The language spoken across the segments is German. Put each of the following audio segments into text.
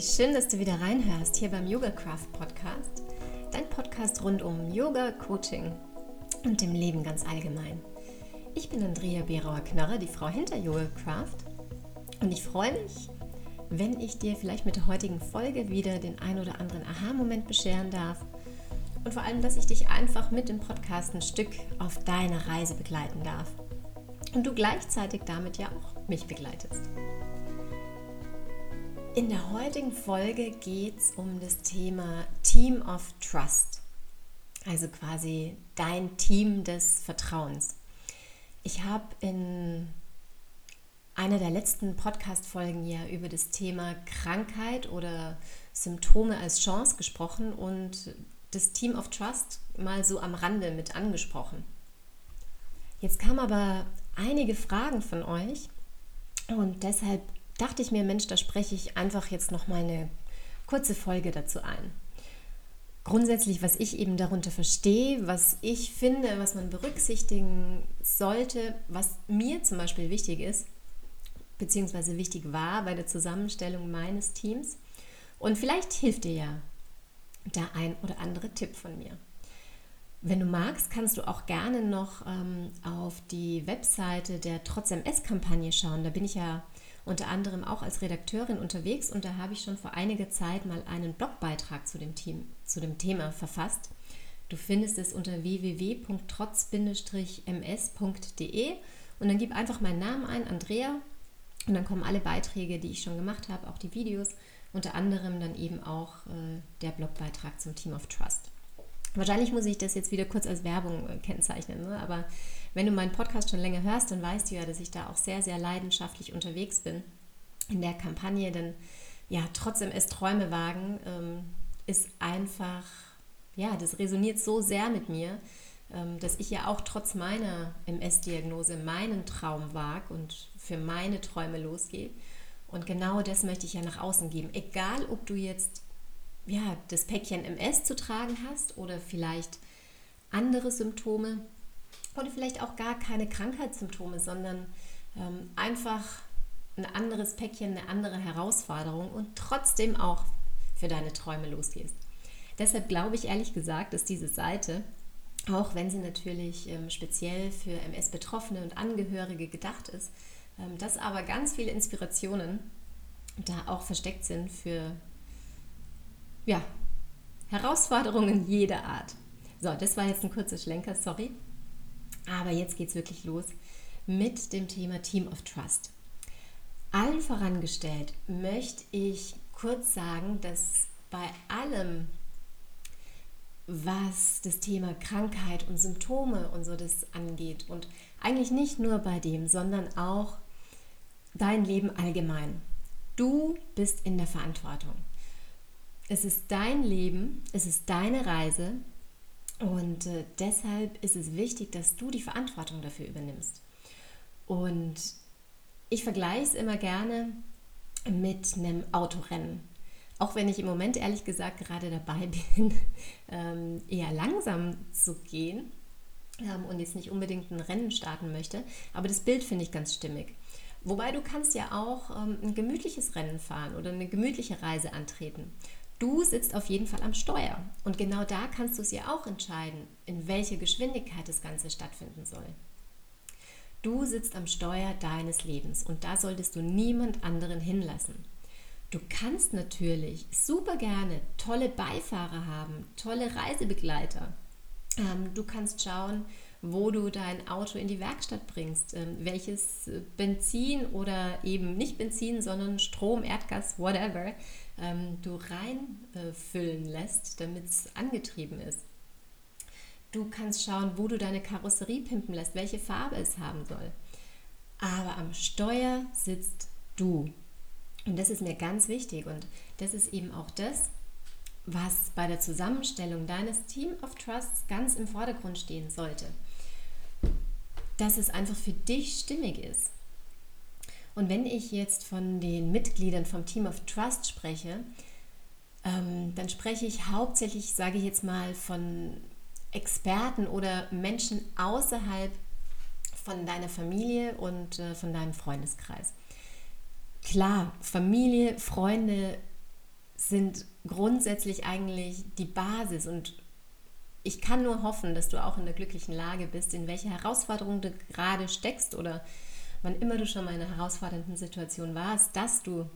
Schön, dass du wieder reinhörst hier beim Yoga Craft Podcast. Dein Podcast rund um Yoga, Coaching und dem Leben ganz allgemein. Ich bin Andrea Berauer-Knarre, die Frau hinter Yoga Craft. Und ich freue mich, wenn ich dir vielleicht mit der heutigen Folge wieder den ein oder anderen Aha-Moment bescheren darf. Und vor allem, dass ich dich einfach mit dem Podcast ein Stück auf deine Reise begleiten darf. Und du gleichzeitig damit ja auch mich begleitest. In der heutigen Folge geht es um das Thema Team of Trust, also quasi dein Team des Vertrauens. Ich habe in einer der letzten Podcast-Folgen ja über das Thema Krankheit oder Symptome als Chance gesprochen und das Team of Trust mal so am Rande mit angesprochen. Jetzt kamen aber einige Fragen von euch und deshalb dachte ich mir, Mensch, da spreche ich einfach jetzt noch mal eine kurze Folge dazu ein. Grundsätzlich, was ich eben darunter verstehe, was ich finde, was man berücksichtigen sollte, was mir zum Beispiel wichtig ist, beziehungsweise wichtig war bei der Zusammenstellung meines Teams. Und vielleicht hilft dir ja der ein oder andere Tipp von mir. Wenn du magst, kannst du auch gerne noch ähm, auf die Webseite der Trotz MS-Kampagne schauen. Da bin ich ja unter anderem auch als Redakteurin unterwegs und da habe ich schon vor einiger Zeit mal einen Blogbeitrag zu dem, Team, zu dem Thema verfasst. Du findest es unter www.trotz-ms.de und dann gib einfach meinen Namen ein, Andrea, und dann kommen alle Beiträge, die ich schon gemacht habe, auch die Videos, unter anderem dann eben auch äh, der Blogbeitrag zum Team of Trust. Wahrscheinlich muss ich das jetzt wieder kurz als Werbung äh, kennzeichnen, ne? aber wenn du meinen Podcast schon länger hörst, dann weißt du ja, dass ich da auch sehr, sehr leidenschaftlich unterwegs bin in der Kampagne, denn ja, trotzdem es Träume wagen ähm, ist einfach, ja, das resoniert so sehr mit mir, ähm, dass ich ja auch trotz meiner MS-Diagnose meinen Traum wag und für meine Träume losgehe. Und genau das möchte ich ja nach außen geben. Egal, ob du jetzt ja, das Päckchen MS zu tragen hast oder vielleicht andere Symptome, oder vielleicht auch gar keine Krankheitssymptome, sondern ähm, einfach ein anderes Päckchen, eine andere Herausforderung und trotzdem auch für deine Träume losgehst. Deshalb glaube ich ehrlich gesagt, dass diese Seite, auch wenn sie natürlich ähm, speziell für MS-Betroffene und Angehörige gedacht ist, ähm, dass aber ganz viele Inspirationen da auch versteckt sind für ja, Herausforderungen jeder Art. So, das war jetzt ein kurzer Schlenker, sorry. Aber jetzt geht es wirklich los mit dem Thema Team of Trust. Allen vorangestellt möchte ich kurz sagen, dass bei allem, was das Thema Krankheit und Symptome und so das angeht und eigentlich nicht nur bei dem, sondern auch dein Leben allgemein. Du bist in der Verantwortung. Es ist dein Leben, es ist deine Reise und äh, deshalb ist es wichtig, dass du die Verantwortung dafür übernimmst. Und ich vergleiche es immer gerne mit einem Autorennen. Auch wenn ich im Moment ehrlich gesagt gerade dabei bin, ähm, eher langsam zu gehen ähm, und jetzt nicht unbedingt ein Rennen starten möchte. Aber das Bild finde ich ganz stimmig. Wobei du kannst ja auch ähm, ein gemütliches Rennen fahren oder eine gemütliche Reise antreten. Du sitzt auf jeden Fall am Steuer und genau da kannst du es ja auch entscheiden, in welcher Geschwindigkeit das Ganze stattfinden soll. Du sitzt am Steuer deines Lebens und da solltest du niemand anderen hinlassen. Du kannst natürlich super gerne tolle Beifahrer haben, tolle Reisebegleiter. Ähm, du kannst schauen, wo du dein Auto in die Werkstatt bringst, ähm, welches Benzin oder eben nicht Benzin, sondern Strom, Erdgas, whatever, ähm, du reinfüllen äh, lässt, damit es angetrieben ist. Du kannst schauen, wo du deine Karosserie pimpen lässt, welche Farbe es haben soll. Aber am Steuer sitzt du. Und das ist mir ganz wichtig und das ist eben auch das, was bei der Zusammenstellung deines Team of Trusts ganz im Vordergrund stehen sollte dass es einfach für dich stimmig ist. Und wenn ich jetzt von den Mitgliedern vom Team of Trust spreche, ähm, dann spreche ich hauptsächlich, sage ich jetzt mal, von Experten oder Menschen außerhalb von deiner Familie und äh, von deinem Freundeskreis. Klar, Familie, Freunde sind grundsätzlich eigentlich die Basis und ich kann nur hoffen, dass du auch in der glücklichen Lage bist, in welcher Herausforderung du gerade steckst oder wann immer du schon mal in einer herausfordernden Situation warst, dass du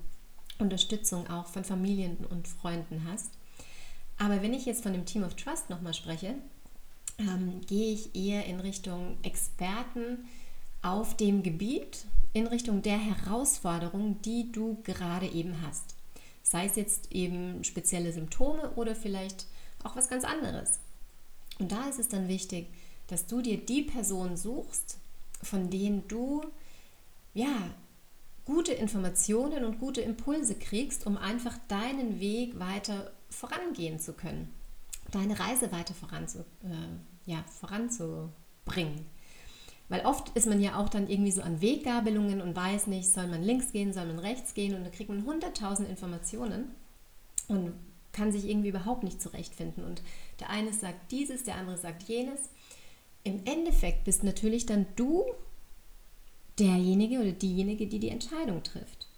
Unterstützung auch von Familien und Freunden hast. Aber wenn ich jetzt von dem Team of Trust nochmal spreche, ähm, gehe ich eher in Richtung Experten auf dem Gebiet, in Richtung der Herausforderung, die du gerade eben hast. Sei es jetzt eben spezielle Symptome oder vielleicht auch was ganz anderes. Und da ist es dann wichtig, dass du dir die Personen suchst, von denen du ja gute Informationen und gute Impulse kriegst, um einfach deinen Weg weiter vorangehen zu können, deine Reise weiter voranzu, äh, ja, voranzubringen. Weil oft ist man ja auch dann irgendwie so an Weggabelungen und weiß nicht, soll man links gehen, soll man rechts gehen und dann kriegt man hunderttausend Informationen und kann sich irgendwie überhaupt nicht zurechtfinden. Und der eine sagt dieses, der andere sagt jenes. Im Endeffekt bist natürlich dann du derjenige oder diejenige, die die Entscheidung trifft.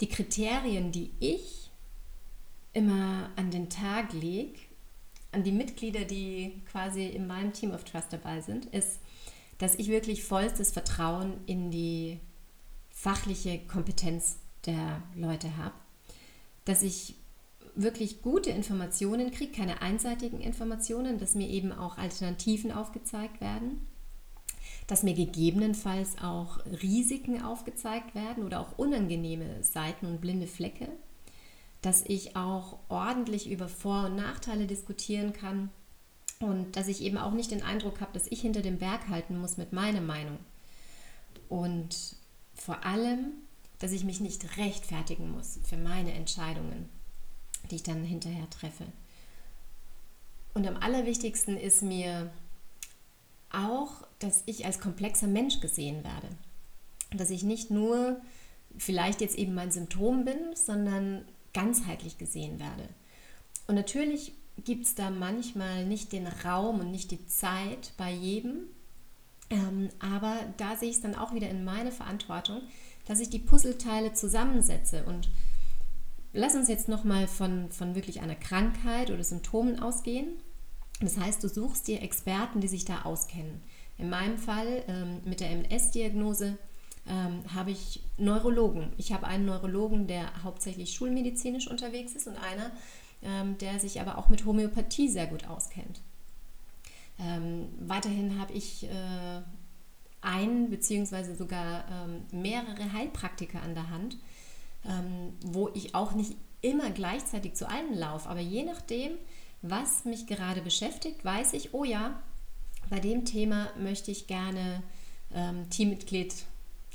Die Kriterien, die ich immer an den Tag lege, an die Mitglieder, die quasi in meinem Team of Trust dabei sind, ist, dass ich wirklich vollstes Vertrauen in die fachliche Kompetenz der Leute habe, dass ich wirklich gute Informationen kriege, keine einseitigen Informationen, dass mir eben auch Alternativen aufgezeigt werden, dass mir gegebenenfalls auch Risiken aufgezeigt werden oder auch unangenehme Seiten und blinde Flecke, dass ich auch ordentlich über Vor- und Nachteile diskutieren kann und dass ich eben auch nicht den Eindruck habe, dass ich hinter dem Berg halten muss mit meiner Meinung. Und vor allem, dass ich mich nicht rechtfertigen muss für meine Entscheidungen, die ich dann hinterher treffe. Und am allerwichtigsten ist mir auch, dass ich als komplexer Mensch gesehen werde. Dass ich nicht nur vielleicht jetzt eben mein Symptom bin, sondern ganzheitlich gesehen werde. Und natürlich gibt es da manchmal nicht den Raum und nicht die Zeit bei jedem. Ähm, aber da sehe ich es dann auch wieder in meine Verantwortung, dass ich die Puzzleteile zusammensetze. Und lass uns jetzt nochmal von, von wirklich einer Krankheit oder Symptomen ausgehen. Das heißt, du suchst dir Experten, die sich da auskennen. In meinem Fall ähm, mit der MS-Diagnose ähm, habe ich Neurologen. Ich habe einen Neurologen, der hauptsächlich schulmedizinisch unterwegs ist und einer, ähm, der sich aber auch mit Homöopathie sehr gut auskennt. Ähm, weiterhin habe ich äh, einen beziehungsweise sogar ähm, mehrere Heilpraktiker an der Hand, ähm, wo ich auch nicht immer gleichzeitig zu allen laufe, aber je nachdem, was mich gerade beschäftigt, weiß ich, oh ja, bei dem Thema möchte ich gerne ähm, Teammitglied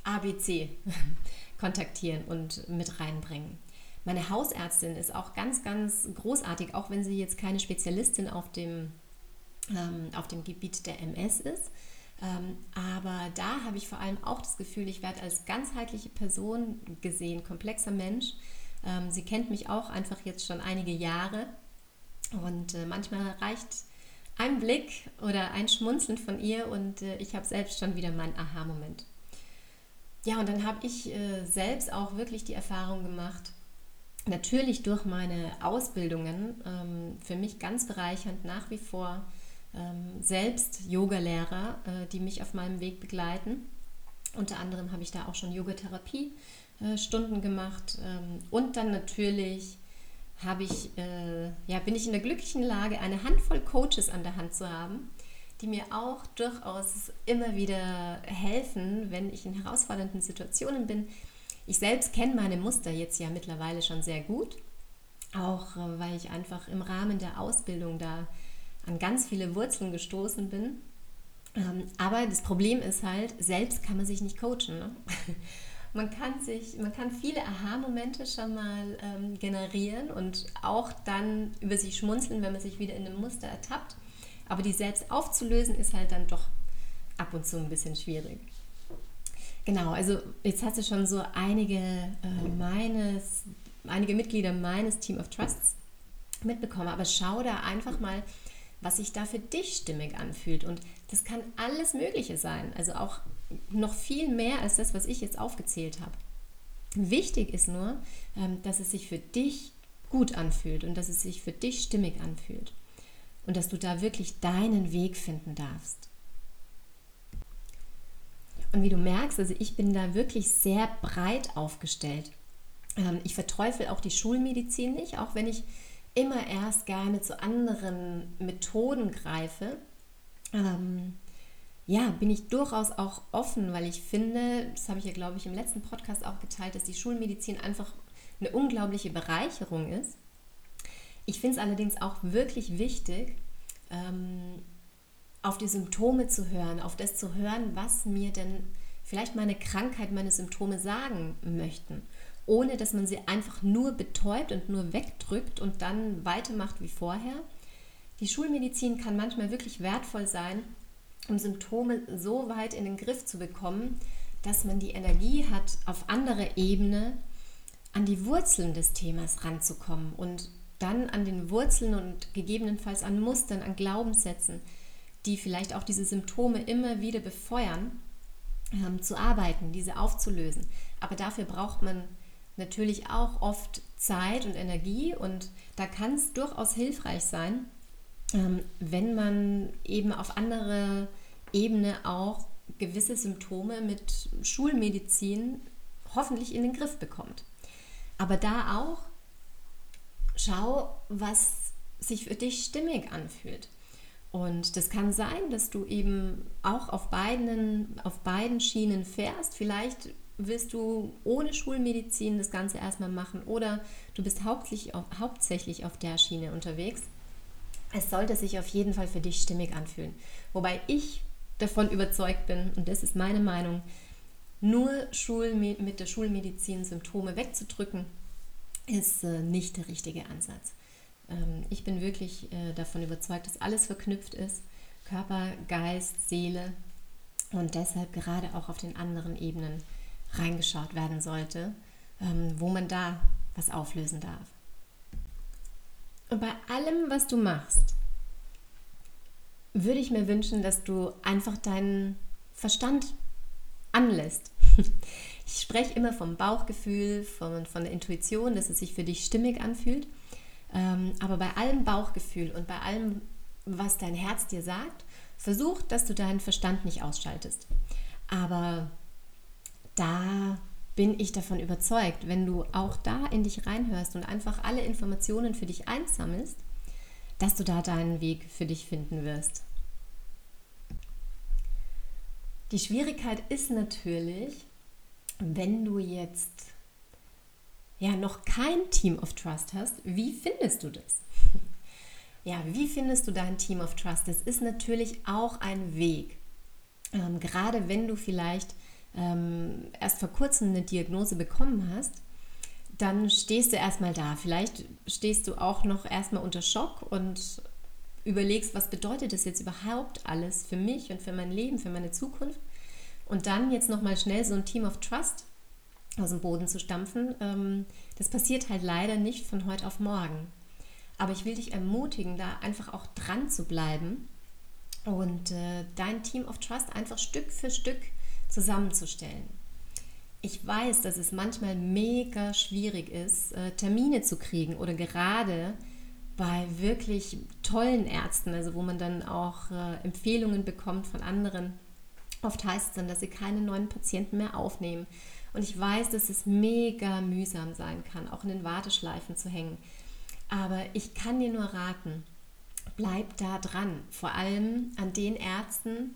ABC kontaktieren und mit reinbringen. Meine Hausärztin ist auch ganz, ganz großartig, auch wenn sie jetzt keine Spezialistin auf dem, ähm, auf dem Gebiet der MS ist. Ähm, aber da habe ich vor allem auch das Gefühl, ich werde als ganzheitliche Person gesehen, komplexer Mensch. Ähm, sie kennt mich auch einfach jetzt schon einige Jahre und äh, manchmal reicht ein Blick oder ein Schmunzeln von ihr und äh, ich habe selbst schon wieder meinen Aha-Moment. Ja, und dann habe ich äh, selbst auch wirklich die Erfahrung gemacht, natürlich durch meine Ausbildungen ähm, für mich ganz bereichernd nach wie vor ähm, selbst Yogalehrer, äh, die mich auf meinem Weg begleiten. Unter anderem habe ich da auch schon Yogatherapie äh, gemacht ähm, und dann natürlich habe ich, äh, ja, bin ich in der glücklichen Lage, eine Handvoll Coaches an der Hand zu haben, die mir auch durchaus immer wieder helfen, wenn ich in herausfordernden Situationen bin, ich selbst kenne meine Muster jetzt ja mittlerweile schon sehr gut, auch äh, weil ich einfach im Rahmen der Ausbildung da an ganz viele Wurzeln gestoßen bin. Ähm, aber das Problem ist halt, selbst kann man sich nicht coachen. Ne? Man kann sich, man kann viele Aha-Momente schon mal ähm, generieren und auch dann über sich schmunzeln, wenn man sich wieder in einem Muster ertappt. Aber die selbst aufzulösen ist halt dann doch ab und zu ein bisschen schwierig. Genau, also jetzt hast du schon so einige äh, meines, einige Mitglieder meines Team of Trusts mitbekommen, aber schau da einfach mal, was sich da für dich stimmig anfühlt. Und das kann alles Mögliche sein. Also auch noch viel mehr als das, was ich jetzt aufgezählt habe. Wichtig ist nur, ähm, dass es sich für dich gut anfühlt und dass es sich für dich stimmig anfühlt und dass du da wirklich deinen Weg finden darfst. Und wie du merkst, also ich bin da wirklich sehr breit aufgestellt. Ähm, ich verteufel auch die Schulmedizin nicht, auch wenn ich immer erst gerne zu anderen Methoden greife. Ähm, ja, bin ich durchaus auch offen, weil ich finde, das habe ich ja, glaube ich, im letzten Podcast auch geteilt, dass die Schulmedizin einfach eine unglaubliche Bereicherung ist. Ich finde es allerdings auch wirklich wichtig, ähm, auf die Symptome zu hören, auf das zu hören, was mir denn vielleicht meine Krankheit, meine Symptome sagen möchten, ohne dass man sie einfach nur betäubt und nur wegdrückt und dann weitermacht wie vorher. Die Schulmedizin kann manchmal wirklich wertvoll sein, um Symptome so weit in den Griff zu bekommen, dass man die Energie hat, auf anderer Ebene an die Wurzeln des Themas ranzukommen und dann an den Wurzeln und gegebenenfalls an Mustern, an Glaubenssätzen, die vielleicht auch diese Symptome immer wieder befeuern, ähm, zu arbeiten, diese aufzulösen. Aber dafür braucht man natürlich auch oft Zeit und Energie und da kann es durchaus hilfreich sein, ähm, wenn man eben auf andere Ebene auch gewisse Symptome mit Schulmedizin hoffentlich in den Griff bekommt. Aber da auch schau, was sich für dich stimmig anfühlt. Und das kann sein, dass du eben auch auf beiden, auf beiden Schienen fährst. Vielleicht willst du ohne Schulmedizin das Ganze erstmal machen oder du bist hauptsächlich auf, hauptsächlich auf der Schiene unterwegs. Es sollte sich auf jeden Fall für dich stimmig anfühlen. Wobei ich davon überzeugt bin, und das ist meine Meinung, nur Schulme mit der Schulmedizin Symptome wegzudrücken, ist äh, nicht der richtige Ansatz. Ähm, ich bin wirklich äh, davon überzeugt, dass alles verknüpft ist. Körper, Geist, Seele und deshalb gerade auch auf den anderen Ebenen reingeschaut werden sollte, ähm, wo man da was auflösen darf. Und bei allem, was du machst, würde ich mir wünschen, dass du einfach deinen Verstand anlässt. Ich spreche immer vom Bauchgefühl, von, von der Intuition, dass es sich für dich stimmig anfühlt. Ähm, aber bei allem Bauchgefühl und bei allem, was dein Herz dir sagt, versuch, dass du deinen Verstand nicht ausschaltest. Aber da bin ich davon überzeugt, wenn du auch da in dich reinhörst und einfach alle Informationen für dich einsammelst, dass du da deinen Weg für dich finden wirst. Die Schwierigkeit ist natürlich, wenn du jetzt ja noch kein Team of Trust hast, wie findest du das? Ja, wie findest du dein Team of Trust? Das ist natürlich auch ein Weg. Ähm, gerade wenn du vielleicht ähm, erst vor kurzem eine Diagnose bekommen hast, dann stehst du erstmal da. Vielleicht stehst du auch noch erstmal unter Schock und überlegst, was bedeutet das jetzt überhaupt alles für mich und für mein Leben, für meine Zukunft. Und dann jetzt nochmal schnell so ein Team of Trust aus dem Boden zu stampfen, ähm, das passiert halt leider nicht von heute auf morgen. Aber ich will dich ermutigen, da einfach auch dran zu bleiben und äh, dein Team of Trust einfach Stück für Stück zusammenzustellen. Ich weiß, dass es manchmal mega schwierig ist, äh, Termine zu kriegen oder gerade bei wirklich tollen Ärzten, also wo man dann auch äh, Empfehlungen bekommt von anderen. Oft heißt es dann, dass sie keine neuen Patienten mehr aufnehmen. Und ich weiß, dass es mega mühsam sein kann, auch in den Warteschleifen zu hängen. Aber ich kann dir nur raten, bleib da dran. Vor allem an den Ärzten,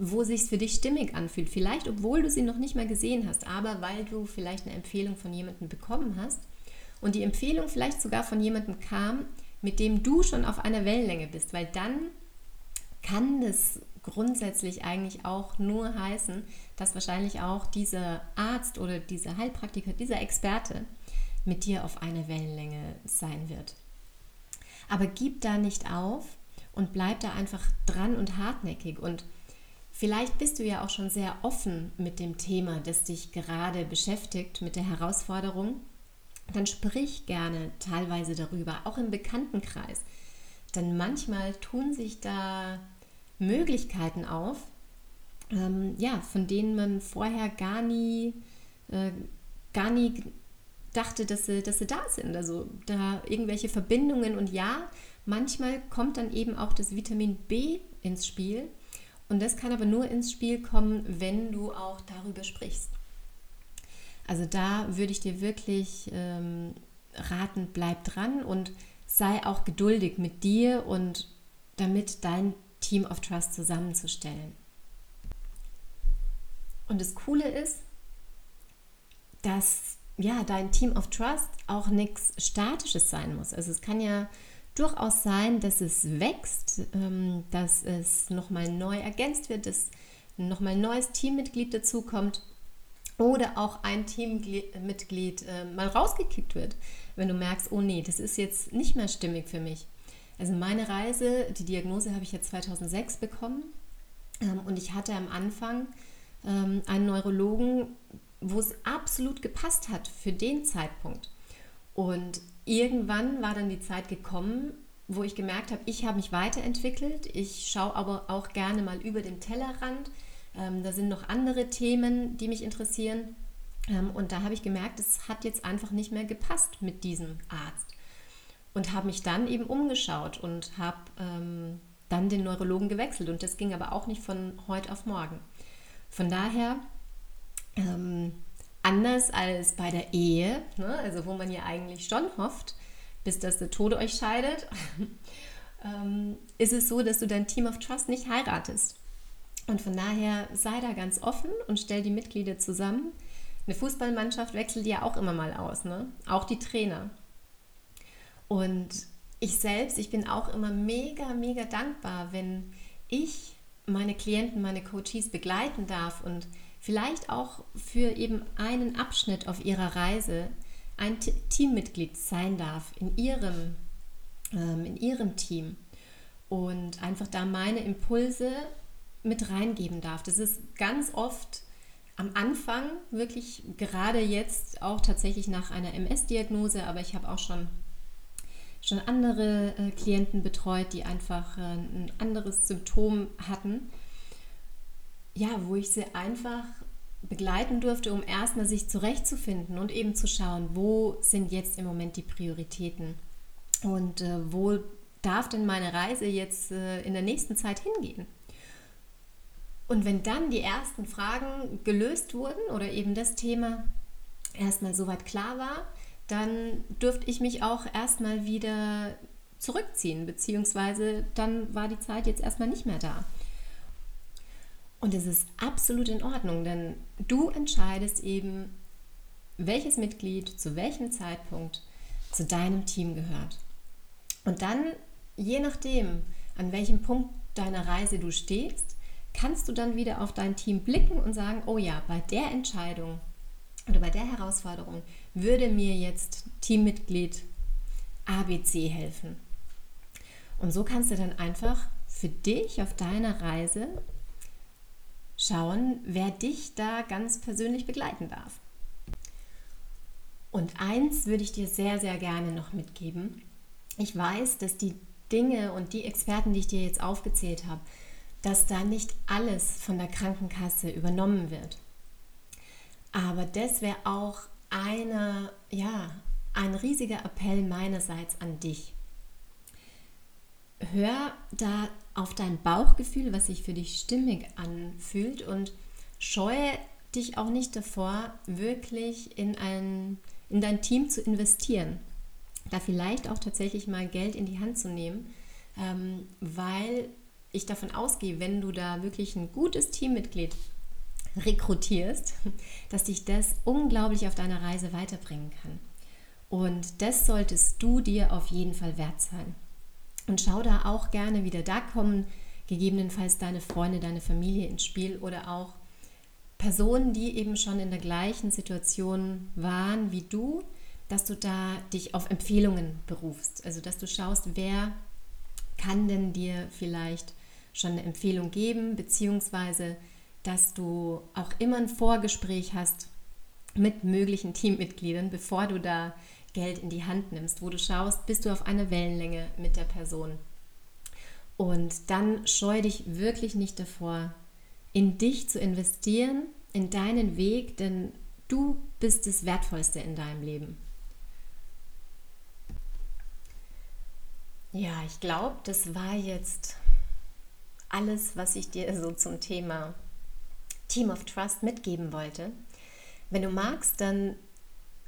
wo sich für dich stimmig anfühlt. Vielleicht, obwohl du sie noch nicht mal gesehen hast, aber weil du vielleicht eine Empfehlung von jemandem bekommen hast und die Empfehlung vielleicht sogar von jemandem kam, mit dem du schon auf einer Wellenlänge bist, weil dann kann das grundsätzlich eigentlich auch nur heißen, dass wahrscheinlich auch dieser Arzt oder dieser Heilpraktiker, dieser Experte mit dir auf einer Wellenlänge sein wird. Aber gib da nicht auf und bleib da einfach dran und hartnäckig und Vielleicht bist du ja auch schon sehr offen mit dem Thema, das dich gerade beschäftigt, mit der Herausforderung. Dann sprich gerne teilweise darüber, auch im Bekanntenkreis. Denn manchmal tun sich da Möglichkeiten auf, ähm, ja, von denen man vorher gar nie äh, gar nie dachte, dass sie, dass sie da sind. Also da irgendwelche Verbindungen und ja, manchmal kommt dann eben auch das Vitamin B ins Spiel. Und das kann aber nur ins Spiel kommen, wenn du auch darüber sprichst. Also da würde ich dir wirklich ähm, raten, bleib dran und sei auch geduldig mit dir und damit dein Team of Trust zusammenzustellen. Und das Coole ist, dass ja dein Team of Trust auch nichts Statisches sein muss. Also es kann ja durchaus sein, dass es wächst, ähm, dass es nochmal neu ergänzt wird, dass nochmal ein neues Teammitglied dazukommt oder auch ein Teammitglied äh, mal rausgekickt wird, wenn du merkst, oh nee, das ist jetzt nicht mehr stimmig für mich. Also meine Reise, die Diagnose habe ich ja 2006 bekommen ähm, und ich hatte am Anfang ähm, einen Neurologen, wo es absolut gepasst hat für den Zeitpunkt. Und irgendwann war dann die Zeit gekommen, wo ich gemerkt habe, ich habe mich weiterentwickelt. Ich schaue aber auch gerne mal über den Tellerrand. Ähm, da sind noch andere Themen, die mich interessieren. Ähm, und da habe ich gemerkt, es hat jetzt einfach nicht mehr gepasst mit diesem Arzt. Und habe mich dann eben umgeschaut und habe ähm, dann den Neurologen gewechselt. Und das ging aber auch nicht von heute auf morgen. Von daher, ähm, anders als bei der Ehe, ne, also wo man ja eigentlich schon hofft, bis dass der Tode euch scheidet, ähm, ist es so, dass du dein Team of Trust nicht heiratest. Und von daher sei da ganz offen und stell die Mitglieder zusammen. Eine Fußballmannschaft wechselt ja auch immer mal aus, ne? auch die Trainer. Und ich selbst, ich bin auch immer mega, mega dankbar, wenn ich meine Klienten, meine Coaches begleiten darf und vielleicht auch für eben einen Abschnitt auf ihrer Reise ein Teammitglied sein darf in ihrem, ähm, in ihrem Team und einfach da meine Impulse mit reingeben darf. Das ist ganz oft am Anfang, wirklich gerade jetzt auch tatsächlich nach einer MS-Diagnose, aber ich habe auch schon schon andere äh, Klienten betreut, die einfach äh, ein anderes Symptom hatten. Ja, wo ich sie einfach begleiten durfte, um erstmal sich zurechtzufinden und eben zu schauen, wo sind jetzt im Moment die Prioritäten und äh, wo darf denn meine Reise jetzt äh, in der nächsten Zeit hingehen. Und wenn dann die ersten Fragen gelöst wurden oder eben das Thema erstmal soweit klar war, dann dürfte ich mich auch erstmal wieder zurückziehen, beziehungsweise dann war die Zeit jetzt erstmal nicht mehr da. Und es ist absolut in Ordnung, denn du entscheidest eben, welches Mitglied zu welchem Zeitpunkt zu deinem Team gehört. Und dann, je nachdem, an welchem Punkt deiner Reise du stehst, kannst du dann wieder auf dein Team blicken und sagen, oh ja, bei der Entscheidung oder bei der Herausforderung würde mir jetzt Teammitglied ABC helfen. Und so kannst du dann einfach für dich auf deiner Reise schauen, wer dich da ganz persönlich begleiten darf. Und eins würde ich dir sehr, sehr gerne noch mitgeben. Ich weiß, dass die Dinge und die Experten, die ich dir jetzt aufgezählt habe, dass da nicht alles von der Krankenkasse übernommen wird. Aber das wäre auch eine, ja, ein riesiger Appell meinerseits an dich. Hör da auf dein Bauchgefühl, was sich für dich stimmig anfühlt und scheue dich auch nicht davor, wirklich in, ein, in dein Team zu investieren. Da vielleicht auch tatsächlich mal Geld in die Hand zu nehmen, ähm, weil ich davon ausgehe, wenn du da wirklich ein gutes Teammitglied rekrutierst, dass dich das unglaublich auf deiner Reise weiterbringen kann. Und das solltest du dir auf jeden Fall wert sein. Und schau da auch gerne wieder, da kommen gegebenenfalls deine Freunde, deine Familie ins Spiel oder auch Personen, die eben schon in der gleichen Situation waren wie du, dass du da dich auf Empfehlungen berufst. Also dass du schaust, wer kann denn dir vielleicht schon eine Empfehlung geben, beziehungsweise dass du auch immer ein Vorgespräch hast mit möglichen Teammitgliedern, bevor du da Geld in die Hand nimmst, wo du schaust, bist du auf einer Wellenlänge mit der Person. Und dann scheu dich wirklich nicht davor, in dich zu investieren, in deinen Weg, denn Du bist das Wertvollste in deinem Leben. Ja, ich glaube, das war jetzt alles, was ich dir so zum Thema Team of Trust mitgeben wollte. Wenn du magst, dann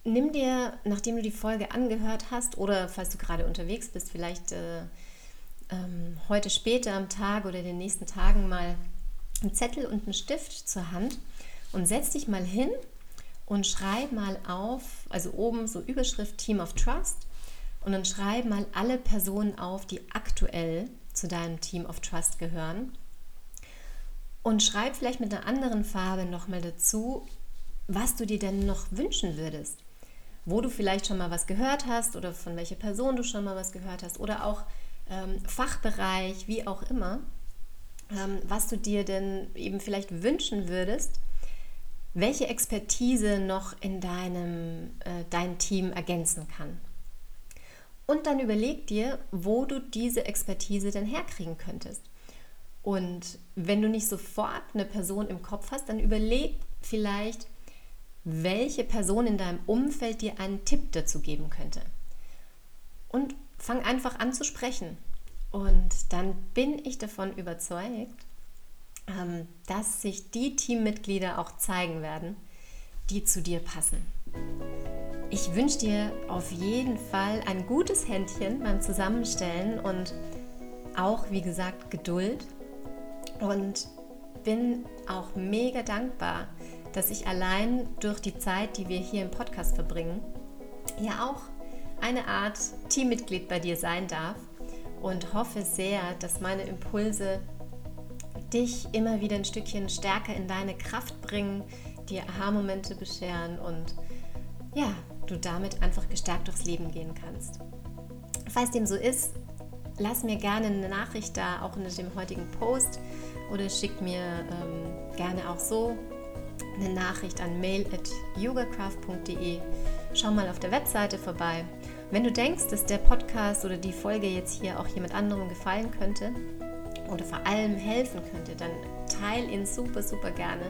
nimm dir, nachdem du die Folge angehört hast oder falls du gerade unterwegs bist, vielleicht äh, ähm, heute später am Tag oder in den nächsten Tagen mal einen Zettel und einen Stift zur Hand und setz dich mal hin und schreib mal auf, also oben so Überschrift Team of Trust und dann schreib mal alle Personen auf, die aktuell zu deinem Team of Trust gehören. Und schreib vielleicht mit einer anderen Farbe nochmal dazu, was du dir denn noch wünschen würdest. Wo du vielleicht schon mal was gehört hast oder von welcher Person du schon mal was gehört hast oder auch ähm, Fachbereich, wie auch immer, ähm, was du dir denn eben vielleicht wünschen würdest, welche Expertise noch in deinem äh, dein Team ergänzen kann. Und dann überleg dir, wo du diese Expertise denn herkriegen könntest. Und wenn du nicht sofort eine Person im Kopf hast, dann überleg vielleicht, welche Person in deinem Umfeld dir einen Tipp dazu geben könnte. Und fang einfach an zu sprechen. Und dann bin ich davon überzeugt, ähm, dass sich die Teammitglieder auch zeigen werden, die zu dir passen. Ich wünsche dir auf jeden Fall ein gutes Händchen beim Zusammenstellen und auch, wie gesagt, Geduld. Und bin auch mega dankbar, dass ich allein durch die Zeit, die wir hier im Podcast verbringen, ja auch eine Art Teammitglied bei dir sein darf und hoffe sehr, dass meine Impulse dich immer wieder ein Stückchen stärker in deine Kraft bringen, dir Aha-Momente bescheren und ja, du damit einfach gestärkt durchs Leben gehen kannst. Falls dem so ist, lass mir gerne eine Nachricht da, auch in dem heutigen Post oder schick mir ähm, gerne auch so eine Nachricht an mail at yogacraft.de. Schau mal auf der Webseite vorbei. Wenn du denkst, dass der Podcast oder die Folge jetzt hier auch jemand anderem gefallen könnte oder vor allem helfen könnte, dann teile ihn super, super gerne.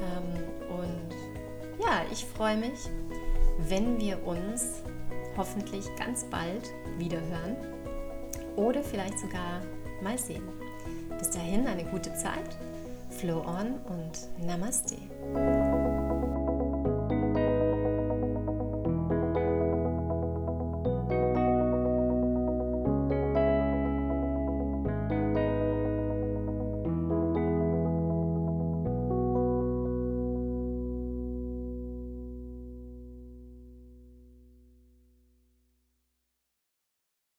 Ähm, und ja, ich freue mich, wenn wir uns hoffentlich ganz bald wiederhören oder vielleicht sogar mal sehen. Bis dahin eine gute Zeit, Flow on und Namaste.